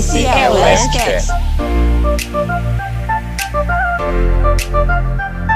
Esse é o Lastcast. tudo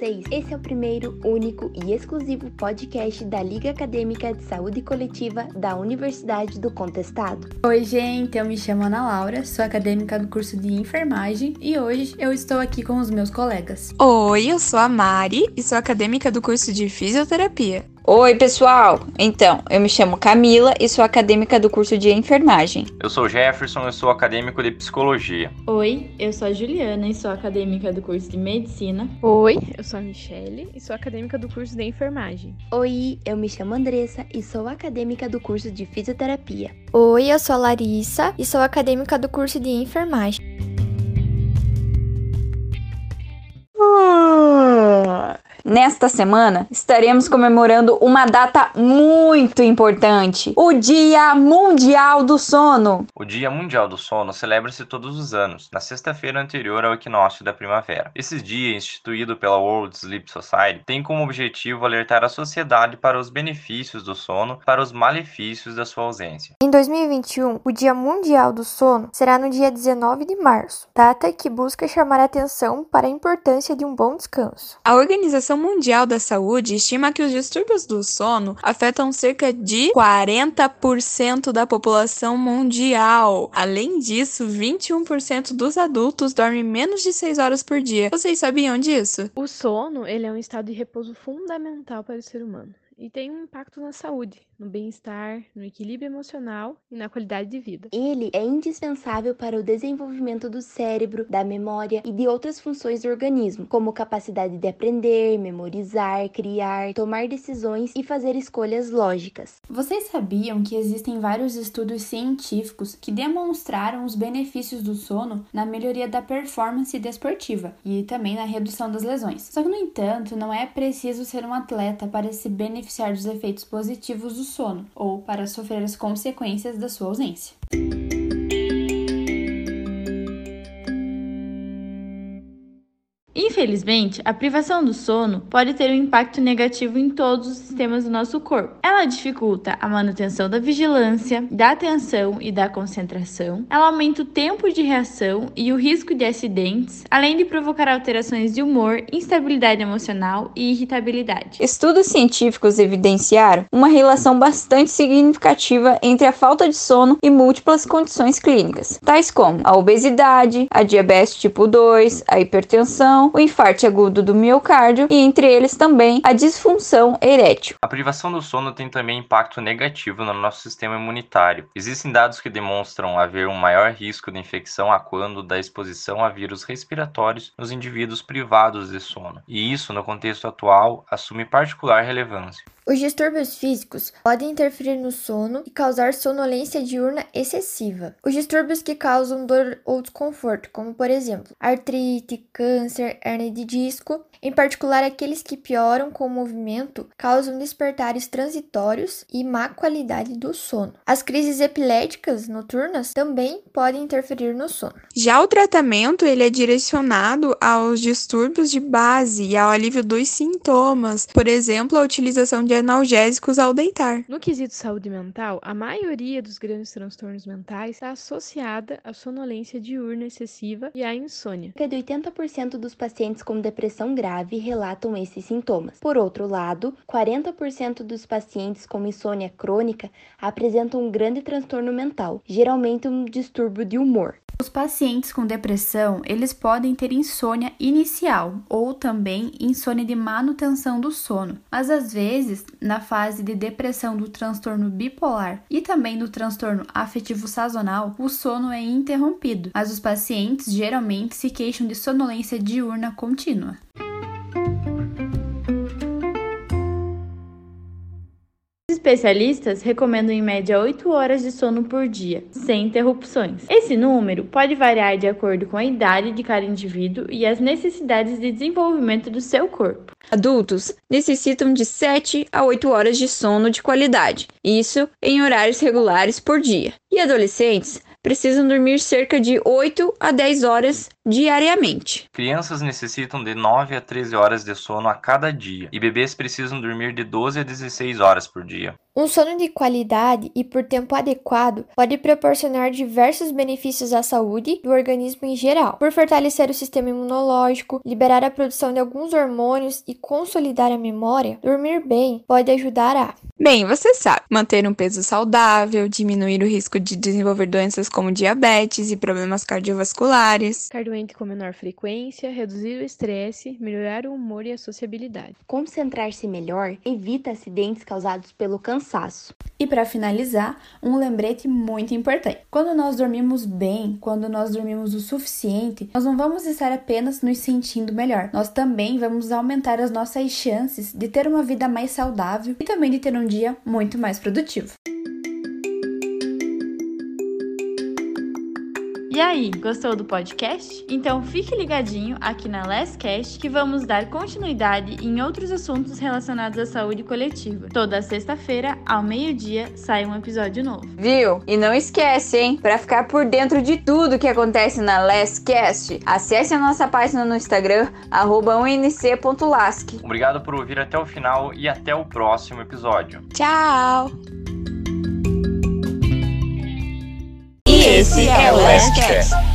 vocês? Esse é o primeiro, único e exclusivo podcast da Liga Acadêmica de Saúde Coletiva da Universidade do Contestado. Oi, gente, eu me chamo Ana Laura, sou acadêmica do curso de enfermagem e hoje eu estou aqui com os meus colegas. Oi, eu sou a Mari e sou acadêmica do curso de fisioterapia. Oi, pessoal! Então, eu me chamo Camila e sou acadêmica do curso de enfermagem. Eu sou Jefferson e sou acadêmico de psicologia. Oi, eu sou a Juliana e sou acadêmica do curso de medicina. Oi, eu sou a Michelle e sou acadêmica do curso de enfermagem. Oi, eu me chamo Andressa e sou acadêmica do curso de fisioterapia. Oi, eu sou a Larissa e sou acadêmica do curso de enfermagem. Nesta semana, estaremos comemorando uma data muito importante: o Dia Mundial do Sono. O Dia Mundial do Sono celebra-se todos os anos, na sexta-feira anterior ao equinócio da primavera. Esse dia, instituído pela World Sleep Society, tem como objetivo alertar a sociedade para os benefícios do sono, para os malefícios da sua ausência. Em 2021, o Dia Mundial do Sono será no dia 19 de março, data que busca chamar a atenção para a importância de um bom descanso. A organização Mundial da Saúde estima que os distúrbios do sono afetam cerca de 40% da população mundial. Além disso, 21% dos adultos dormem menos de 6 horas por dia. Vocês sabiam disso? O sono, ele é um estado de repouso fundamental para o ser humano e tem um impacto na saúde, no bem-estar, no equilíbrio emocional e na qualidade de vida. Ele é indispensável para o desenvolvimento do cérebro, da memória e de outras funções do organismo, como capacidade de aprender, memorizar, criar, tomar decisões e fazer escolhas lógicas. Vocês sabiam que existem vários estudos científicos que demonstraram os benefícios do sono na melhoria da performance desportiva e também na redução das lesões? Só que, no entanto, não é preciso ser um atleta para se beneficiar beneficiar dos efeitos positivos do sono ou para sofrer as consequências da sua ausência. Infelizmente, a privação do sono pode ter um impacto negativo em todos os sistemas do nosso corpo. Ela dificulta a manutenção da vigilância, da atenção e da concentração. Ela aumenta o tempo de reação e o risco de acidentes, além de provocar alterações de humor, instabilidade emocional e irritabilidade. Estudos científicos evidenciaram uma relação bastante significativa entre a falta de sono e múltiplas condições clínicas, tais como a obesidade, a diabetes tipo 2, a hipertensão, o infarto agudo do miocárdio e entre eles também a disfunção erétil. A privação do sono tem também impacto negativo no nosso sistema imunitário. Existem dados que demonstram haver um maior risco de infecção a quando da exposição a vírus respiratórios nos indivíduos privados de sono. E isso, no contexto atual, assume particular relevância. Os distúrbios físicos podem interferir no sono e causar sonolência diurna excessiva. Os distúrbios que causam dor ou desconforto, como por exemplo artrite, câncer, hernia de disco, em particular aqueles que pioram com o movimento, causam despertares transitórios e má qualidade do sono. As crises epiléticas noturnas também podem interferir no sono. Já o tratamento ele é direcionado aos distúrbios de base e ao alívio dos sintomas, por exemplo, a utilização de analgésicos ao deitar. No quesito saúde mental, a maioria dos grandes transtornos mentais está associada à sonolência diurna excessiva e à insônia. Cerca de 80% dos pacientes com depressão grave grave relatam esses sintomas. Por outro lado, 40% dos pacientes com insônia crônica apresentam um grande transtorno mental, geralmente um distúrbio de humor. Pacientes com depressão, eles podem ter insônia inicial ou também insônia de manutenção do sono, mas às vezes, na fase de depressão do transtorno bipolar e também do transtorno afetivo sazonal, o sono é interrompido, mas os pacientes geralmente se queixam de sonolência diurna contínua. Especialistas recomendam em média 8 horas de sono por dia, sem interrupções. Esse número pode variar de acordo com a idade de cada indivíduo e as necessidades de desenvolvimento do seu corpo. Adultos necessitam de 7 a 8 horas de sono de qualidade, isso em horários regulares por dia. E adolescentes precisam dormir cerca de 8 a 10 horas diariamente. Crianças necessitam de 9 a 13 horas de sono a cada dia e bebês precisam dormir de 12 a 16 horas por dia. Um sono de qualidade e por tempo adequado pode proporcionar diversos benefícios à saúde do organismo em geral, por fortalecer o sistema imunológico, liberar a produção de alguns hormônios e consolidar a memória. Dormir bem pode ajudar a Bem, você sabe, manter um peso saudável, diminuir o risco de desenvolver doenças como diabetes e problemas cardiovasculares, com menor frequência, reduzir o estresse, melhorar o humor e a sociabilidade. Concentrar-se melhor evita acidentes causados pelo cansaço. E para finalizar, um lembrete muito importante. Quando nós dormimos bem, quando nós dormimos o suficiente, nós não vamos estar apenas nos sentindo melhor. Nós também vamos aumentar as nossas chances de ter uma vida mais saudável e também de ter um dia muito mais produtivo. E aí, gostou do podcast? Então fique ligadinho aqui na Last Cast que vamos dar continuidade em outros assuntos relacionados à saúde coletiva. Toda sexta-feira, ao meio-dia, sai um episódio novo. Viu? E não esquece, hein? Para ficar por dentro de tudo que acontece na Last Cast, acesse a nossa página no Instagram @unc.lasc. Obrigado por ouvir até o final e até o próximo episódio. Tchau! Esse é o Last Cast. Cast.